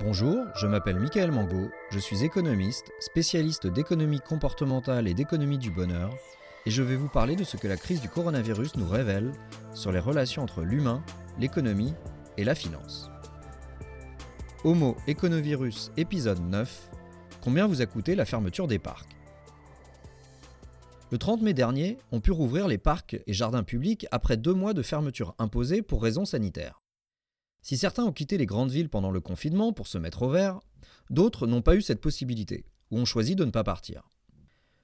Bonjour, je m'appelle Michael Mango, je suis économiste, spécialiste d'économie comportementale et d'économie du bonheur, et je vais vous parler de ce que la crise du coronavirus nous révèle sur les relations entre l'humain, l'économie et la finance. Homo Econovirus épisode 9 Combien vous a coûté la fermeture des parcs? Le 30 mai dernier, on put rouvrir les parcs et jardins publics après deux mois de fermeture imposée pour raisons sanitaires. Si certains ont quitté les grandes villes pendant le confinement pour se mettre au vert, d'autres n'ont pas eu cette possibilité, ou ont choisi de ne pas partir.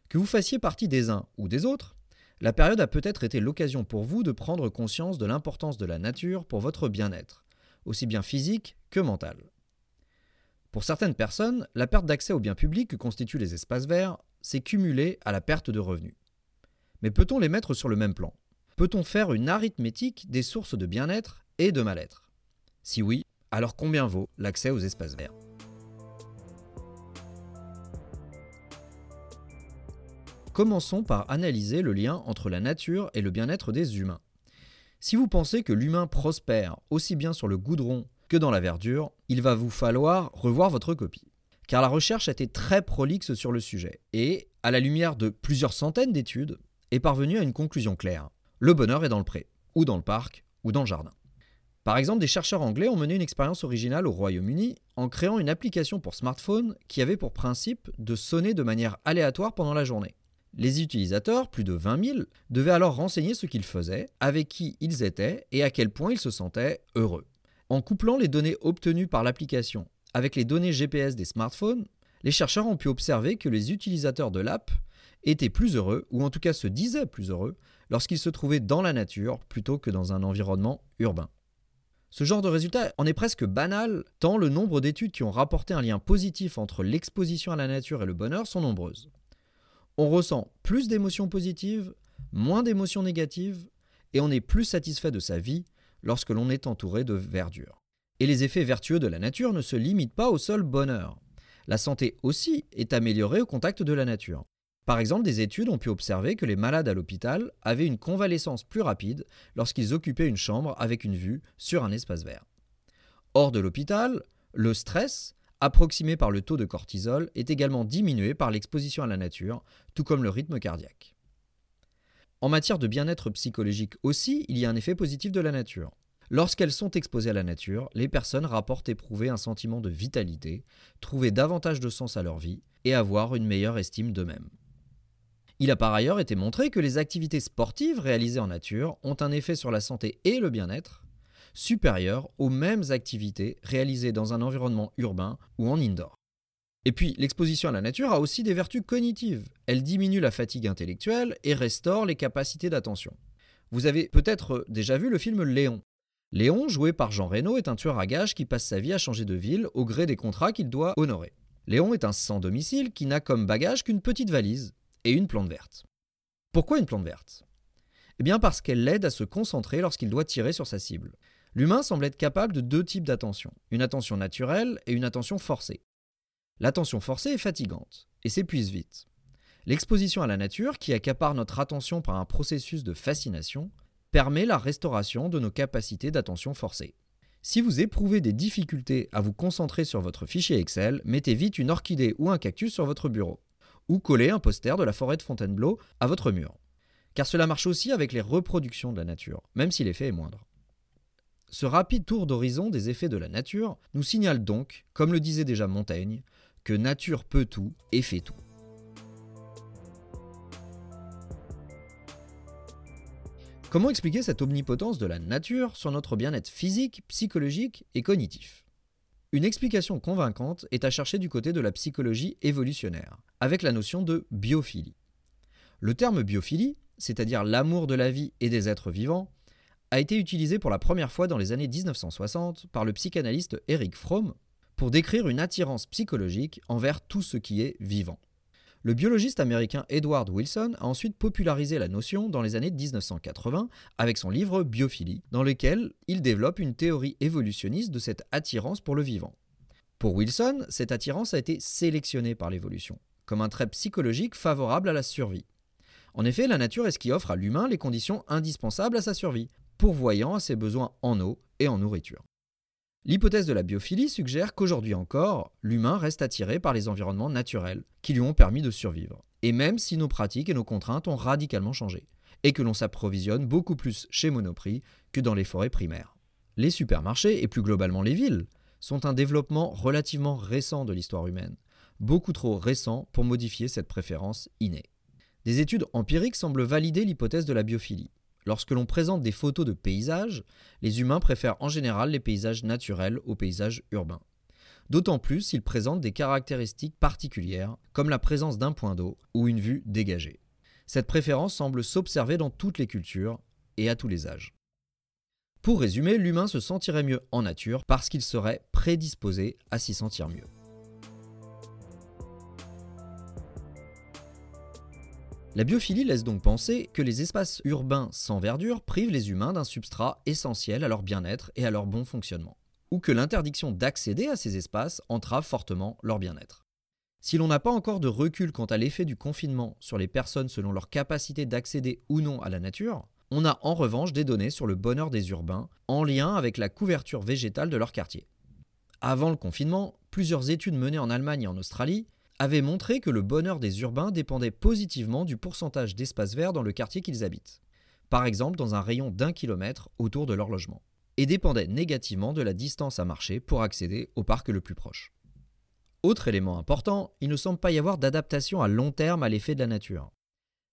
Que vous fassiez partie des uns ou des autres, la période a peut-être été l'occasion pour vous de prendre conscience de l'importance de la nature pour votre bien-être, aussi bien physique que mental. Pour certaines personnes, la perte d'accès aux biens publics que constituent les espaces verts s'est cumulée à la perte de revenus. Mais peut-on les mettre sur le même plan? Peut-on faire une arithmétique des sources de bien-être et de mal-être? Si oui, alors combien vaut l'accès aux espaces verts? Commençons par analyser le lien entre la nature et le bien-être des humains. Si vous pensez que l'humain prospère aussi bien sur le goudron que dans la verdure, il va vous falloir revoir votre copie. Car la recherche a été très prolixe sur le sujet et, à la lumière de plusieurs centaines d'études, est parvenue à une conclusion claire. Le bonheur est dans le pré, ou dans le parc, ou dans le jardin. Par exemple, des chercheurs anglais ont mené une expérience originale au Royaume-Uni en créant une application pour smartphone qui avait pour principe de sonner de manière aléatoire pendant la journée. Les utilisateurs, plus de 20 000, devaient alors renseigner ce qu'ils faisaient, avec qui ils étaient et à quel point ils se sentaient heureux. En couplant les données obtenues par l'application avec les données GPS des smartphones, les chercheurs ont pu observer que les utilisateurs de l'app étaient plus heureux, ou en tout cas se disaient plus heureux, lorsqu'ils se trouvaient dans la nature plutôt que dans un environnement urbain. Ce genre de résultat en est presque banal, tant le nombre d'études qui ont rapporté un lien positif entre l'exposition à la nature et le bonheur sont nombreuses. On ressent plus d'émotions positives, moins d'émotions négatives, et on est plus satisfait de sa vie lorsque l'on est entouré de verdure. Et les effets vertueux de la nature ne se limitent pas au seul bonheur. La santé aussi est améliorée au contact de la nature. Par exemple, des études ont pu observer que les malades à l'hôpital avaient une convalescence plus rapide lorsqu'ils occupaient une chambre avec une vue sur un espace vert. Hors de l'hôpital, le stress, approximé par le taux de cortisol, est également diminué par l'exposition à la nature, tout comme le rythme cardiaque. En matière de bien-être psychologique aussi, il y a un effet positif de la nature. Lorsqu'elles sont exposées à la nature, les personnes rapportent éprouver un sentiment de vitalité, trouver davantage de sens à leur vie et avoir une meilleure estime d'eux-mêmes. Il a par ailleurs été montré que les activités sportives réalisées en nature ont un effet sur la santé et le bien-être supérieur aux mêmes activités réalisées dans un environnement urbain ou en indoor. Et puis, l'exposition à la nature a aussi des vertus cognitives. Elle diminue la fatigue intellectuelle et restaure les capacités d'attention. Vous avez peut-être déjà vu le film Léon. Léon, joué par Jean Reno, est un tueur à gages qui passe sa vie à changer de ville au gré des contrats qu'il doit honorer. Léon est un sans domicile qui n'a comme bagage qu'une petite valise et une plante verte. Pourquoi une plante verte? Eh bien parce qu'elle l'aide à se concentrer lorsqu'il doit tirer sur sa cible. L'humain semble être capable de deux types d'attention, une attention naturelle et une attention forcée. L'attention forcée est fatigante et s'épuise vite. L'exposition à la nature, qui accapare notre attention par un processus de fascination, permet la restauration de nos capacités d'attention forcée. Si vous éprouvez des difficultés à vous concentrer sur votre fichier Excel, mettez vite une orchidée ou un cactus sur votre bureau ou coller un poster de la forêt de Fontainebleau à votre mur. Car cela marche aussi avec les reproductions de la nature, même si l'effet est moindre. Ce rapide tour d'horizon des effets de la nature nous signale donc, comme le disait déjà Montaigne, que nature peut tout et fait tout. Comment expliquer cette omnipotence de la nature sur notre bien-être physique, psychologique et cognitif? Une explication convaincante est à chercher du côté de la psychologie évolutionnaire, avec la notion de biophilie. Le terme biophilie, c'est-à-dire l'amour de la vie et des êtres vivants, a été utilisé pour la première fois dans les années 1960 par le psychanalyste Eric Fromm pour décrire une attirance psychologique envers tout ce qui est vivant. Le biologiste américain Edward Wilson a ensuite popularisé la notion dans les années 1980 avec son livre Biophilie, dans lequel il développe une théorie évolutionniste de cette attirance pour le vivant. Pour Wilson, cette attirance a été sélectionnée par l'évolution, comme un trait psychologique favorable à la survie. En effet, la nature est ce qui offre à l'humain les conditions indispensables à sa survie, pourvoyant à ses besoins en eau et en nourriture. L'hypothèse de la biophilie suggère qu'aujourd'hui encore, l'humain reste attiré par les environnements naturels qui lui ont permis de survivre. Et même si nos pratiques et nos contraintes ont radicalement changé, et que l'on s'approvisionne beaucoup plus chez Monoprix que dans les forêts primaires. Les supermarchés, et plus globalement les villes, sont un développement relativement récent de l'histoire humaine, beaucoup trop récent pour modifier cette préférence innée. Des études empiriques semblent valider l'hypothèse de la biophilie. Lorsque l'on présente des photos de paysages, les humains préfèrent en général les paysages naturels aux paysages urbains. D'autant plus s'ils présentent des caractéristiques particulières, comme la présence d'un point d'eau ou une vue dégagée. Cette préférence semble s'observer dans toutes les cultures et à tous les âges. Pour résumer, l'humain se sentirait mieux en nature parce qu'il serait prédisposé à s'y sentir mieux. La biophilie laisse donc penser que les espaces urbains sans verdure privent les humains d'un substrat essentiel à leur bien-être et à leur bon fonctionnement, ou que l'interdiction d'accéder à ces espaces entrave fortement leur bien-être. Si l'on n'a pas encore de recul quant à l'effet du confinement sur les personnes selon leur capacité d'accéder ou non à la nature, on a en revanche des données sur le bonheur des urbains en lien avec la couverture végétale de leur quartier. Avant le confinement, plusieurs études menées en Allemagne et en Australie avait montré que le bonheur des urbains dépendait positivement du pourcentage d'espace vert dans le quartier qu'ils habitent, par exemple dans un rayon d'un kilomètre autour de leur logement, et dépendait négativement de la distance à marcher pour accéder au parc le plus proche. Autre élément important, il ne semble pas y avoir d'adaptation à long terme à l'effet de la nature.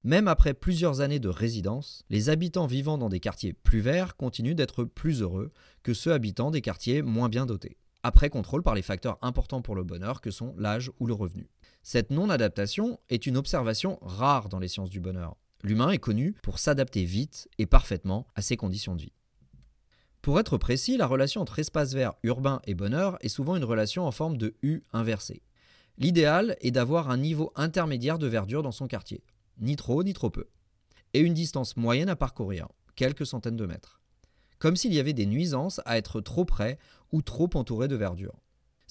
Même après plusieurs années de résidence, les habitants vivant dans des quartiers plus verts continuent d'être plus heureux que ceux habitant des quartiers moins bien dotés, après contrôle par les facteurs importants pour le bonheur que sont l'âge ou le revenu. Cette non-adaptation est une observation rare dans les sciences du bonheur. L'humain est connu pour s'adapter vite et parfaitement à ses conditions de vie. Pour être précis, la relation entre espace vert urbain et bonheur est souvent une relation en forme de U inversée. L'idéal est d'avoir un niveau intermédiaire de verdure dans son quartier, ni trop ni trop peu, et une distance moyenne à parcourir, quelques centaines de mètres. Comme s'il y avait des nuisances à être trop près ou trop entouré de verdure.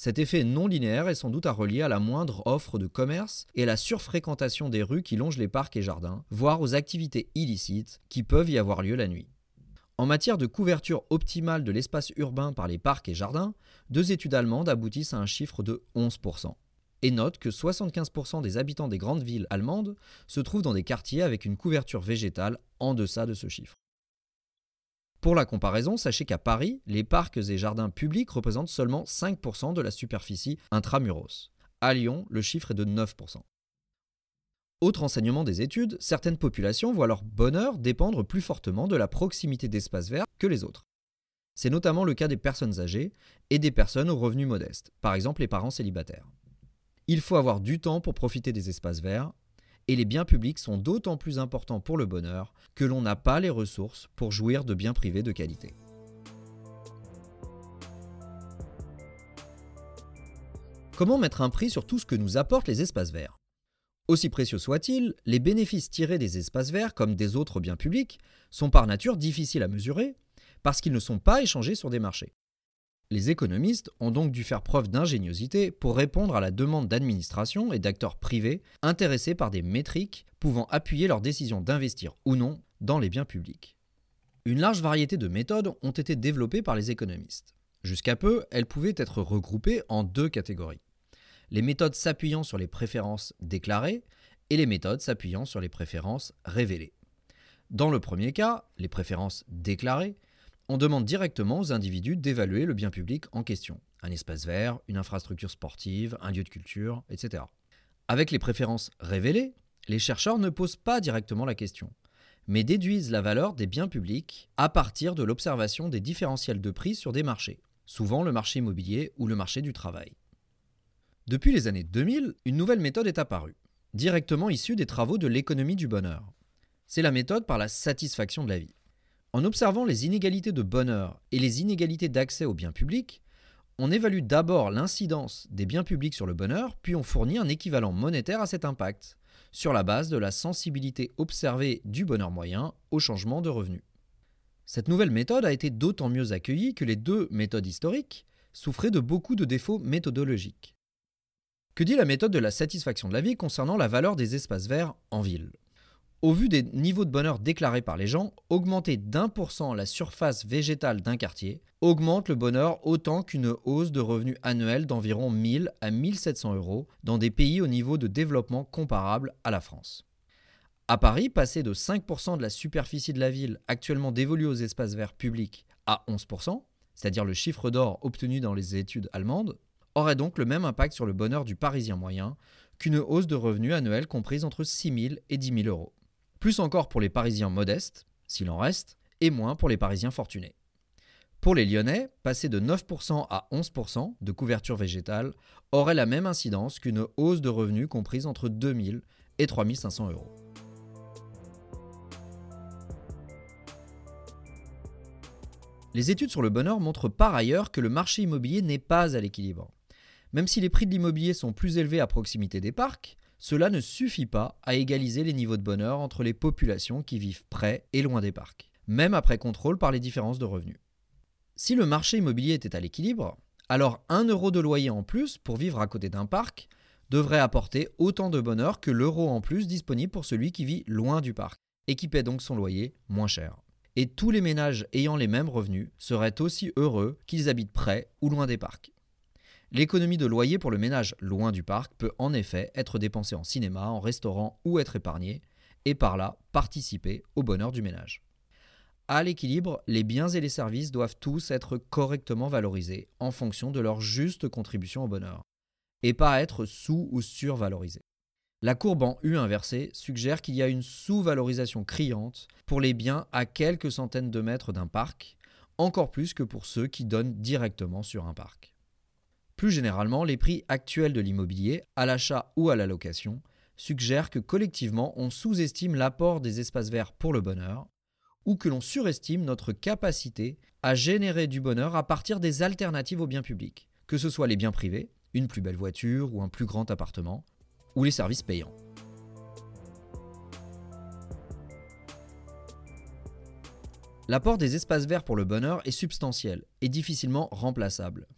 Cet effet non linéaire est sans doute à relier à la moindre offre de commerce et à la surfréquentation des rues qui longent les parcs et jardins, voire aux activités illicites qui peuvent y avoir lieu la nuit. En matière de couverture optimale de l'espace urbain par les parcs et jardins, deux études allemandes aboutissent à un chiffre de 11%. Et notent que 75% des habitants des grandes villes allemandes se trouvent dans des quartiers avec une couverture végétale en deçà de ce chiffre. Pour la comparaison, sachez qu'à Paris, les parcs et jardins publics représentent seulement 5% de la superficie intramuros. À Lyon, le chiffre est de 9%. Autre enseignement des études, certaines populations voient leur bonheur dépendre plus fortement de la proximité d'espaces verts que les autres. C'est notamment le cas des personnes âgées et des personnes aux revenus modestes, par exemple les parents célibataires. Il faut avoir du temps pour profiter des espaces verts, et les biens publics sont d'autant plus importants pour le bonheur que l'on n'a pas les ressources pour jouir de biens privés de qualité. Comment mettre un prix sur tout ce que nous apportent les espaces verts? Aussi précieux soient-ils, les bénéfices tirés des espaces verts, comme des autres biens publics, sont par nature difficiles à mesurer parce qu'ils ne sont pas échangés sur des marchés. Les économistes ont donc dû faire preuve d'ingéniosité pour répondre à la demande d'administration et d'acteurs privés intéressés par des métriques pouvant appuyer leur décision d'investir ou non dans les biens publics. Une large variété de méthodes ont été développées par les économistes. Jusqu'à peu, elles pouvaient être regroupées en deux catégories. Les méthodes s'appuyant sur les préférences déclarées et les méthodes s'appuyant sur les préférences révélées. Dans le premier cas, les préférences déclarées, on demande directement aux individus d'évaluer le bien public en question, un espace vert, une infrastructure sportive, un lieu de culture, etc. Avec les préférences révélées, les chercheurs ne posent pas directement la question, mais déduisent la valeur des biens publics à partir de l'observation des différentiels de prix sur des marchés, souvent le marché immobilier ou le marché du travail. Depuis les années 2000, une nouvelle méthode est apparue, directement issue des travaux de l'économie du bonheur. C'est la méthode par la satisfaction de la vie. En observant les inégalités de bonheur et les inégalités d'accès aux biens publics, on évalue d'abord l'incidence des biens publics sur le bonheur, puis on fournit un équivalent monétaire à cet impact, sur la base de la sensibilité observée du bonheur moyen au changement de revenus. Cette nouvelle méthode a été d'autant mieux accueillie que les deux méthodes historiques souffraient de beaucoup de défauts méthodologiques. Que dit la méthode de la satisfaction de la vie concernant la valeur des espaces verts en ville? Au vu des niveaux de bonheur déclarés par les gens, augmenter d'un pour cent la surface végétale d'un quartier augmente le bonheur autant qu'une hausse de revenus annuels d'environ 1000 à 1700 euros dans des pays au niveau de développement comparable à la France. À Paris, passer de 5% de la superficie de la ville actuellement dévolue aux espaces verts publics à 11%, c'est-à-dire le chiffre d'or obtenu dans les études allemandes, aurait donc le même impact sur le bonheur du Parisien moyen qu'une hausse de revenus annuels comprise entre 6 000 et 10 000 euros plus encore pour les Parisiens modestes, s'il en reste, et moins pour les Parisiens fortunés. Pour les Lyonnais, passer de 9% à 11% de couverture végétale aurait la même incidence qu'une hausse de revenus comprise entre 2000 et 3500 euros. Les études sur le bonheur montrent par ailleurs que le marché immobilier n'est pas à l'équilibre. Même si les prix de l'immobilier sont plus élevés à proximité des parcs, cela ne suffit pas à égaliser les niveaux de bonheur entre les populations qui vivent près et loin des parcs, même après contrôle par les différences de revenus. Si le marché immobilier était à l'équilibre, alors 1 euro de loyer en plus pour vivre à côté d'un parc devrait apporter autant de bonheur que l'euro en plus disponible pour celui qui vit loin du parc et qui paie donc son loyer moins cher. Et tous les ménages ayant les mêmes revenus seraient aussi heureux qu'ils habitent près ou loin des parcs. L'économie de loyer pour le ménage loin du parc peut en effet être dépensée en cinéma, en restaurant ou être épargnée, et par là participer au bonheur du ménage. À l'équilibre, les biens et les services doivent tous être correctement valorisés en fonction de leur juste contribution au bonheur, et pas être sous ou survalorisés. La courbe en U inversée suggère qu'il y a une sous-valorisation criante pour les biens à quelques centaines de mètres d'un parc, encore plus que pour ceux qui donnent directement sur un parc. Plus généralement, les prix actuels de l'immobilier, à l'achat ou à la location, suggèrent que collectivement on sous-estime l'apport des espaces verts pour le bonheur, ou que l'on surestime notre capacité à générer du bonheur à partir des alternatives aux biens publics, que ce soit les biens privés, une plus belle voiture ou un plus grand appartement, ou les services payants. L'apport des espaces verts pour le bonheur est substantiel et difficilement remplaçable.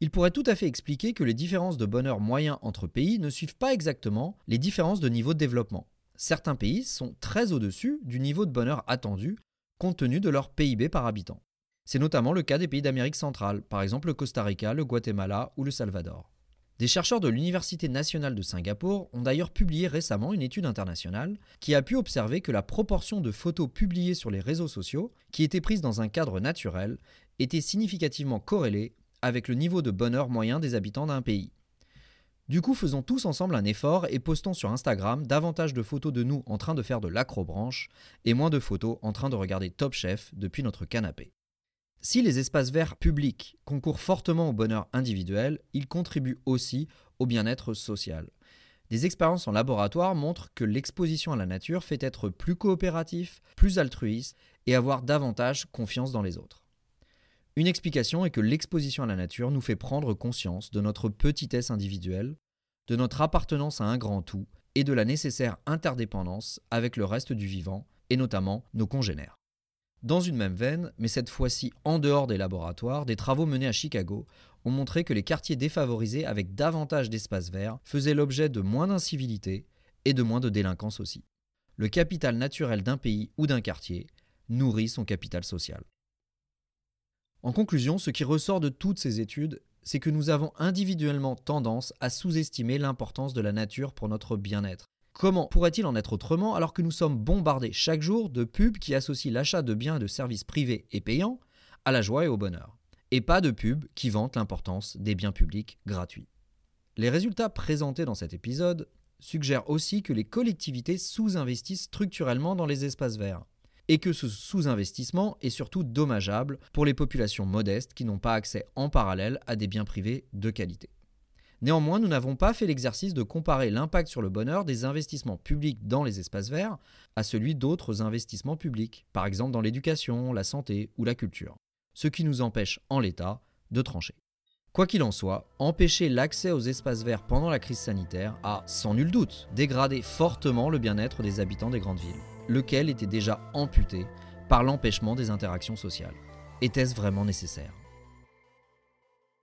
Il pourrait tout à fait expliquer que les différences de bonheur moyen entre pays ne suivent pas exactement les différences de niveau de développement. Certains pays sont très au-dessus du niveau de bonheur attendu compte tenu de leur PIB par habitant. C'est notamment le cas des pays d'Amérique centrale, par exemple le Costa Rica, le Guatemala ou le Salvador. Des chercheurs de l'Université nationale de Singapour ont d'ailleurs publié récemment une étude internationale qui a pu observer que la proportion de photos publiées sur les réseaux sociaux, qui étaient prises dans un cadre naturel, était significativement corrélée avec le niveau de bonheur moyen des habitants d'un pays. Du coup, faisons tous ensemble un effort et postons sur Instagram davantage de photos de nous en train de faire de l'acrobranche et moins de photos en train de regarder Top Chef depuis notre canapé. Si les espaces verts publics concourent fortement au bonheur individuel, ils contribuent aussi au bien-être social. Des expériences en laboratoire montrent que l'exposition à la nature fait être plus coopératif, plus altruiste et avoir davantage confiance dans les autres. Une explication est que l'exposition à la nature nous fait prendre conscience de notre petitesse individuelle, de notre appartenance à un grand tout et de la nécessaire interdépendance avec le reste du vivant, et notamment nos congénères. Dans une même veine, mais cette fois-ci en dehors des laboratoires, des travaux menés à Chicago ont montré que les quartiers défavorisés avec davantage d'espaces verts faisaient l'objet de moins d'incivilité et de moins de délinquance aussi. Le capital naturel d'un pays ou d'un quartier nourrit son capital social. En conclusion, ce qui ressort de toutes ces études, c'est que nous avons individuellement tendance à sous-estimer l'importance de la nature pour notre bien-être. Comment pourrait-il en être autrement alors que nous sommes bombardés chaque jour de pubs qui associent l'achat de biens et de services privés et payants à la joie et au bonheur, et pas de pubs qui vantent l'importance des biens publics gratuits? Les résultats présentés dans cet épisode suggèrent aussi que les collectivités sous-investissent structurellement dans les espaces verts et que ce sous-investissement est surtout dommageable pour les populations modestes qui n'ont pas accès en parallèle à des biens privés de qualité. Néanmoins, nous n'avons pas fait l'exercice de comparer l'impact sur le bonheur des investissements publics dans les espaces verts à celui d'autres investissements publics, par exemple dans l'éducation, la santé ou la culture, ce qui nous empêche en l'état de trancher. Quoi qu'il en soit, empêcher l'accès aux espaces verts pendant la crise sanitaire a, sans nul doute, dégradé fortement le bien-être des habitants des grandes villes lequel était déjà amputé par l'empêchement des interactions sociales. Était-ce vraiment nécessaire?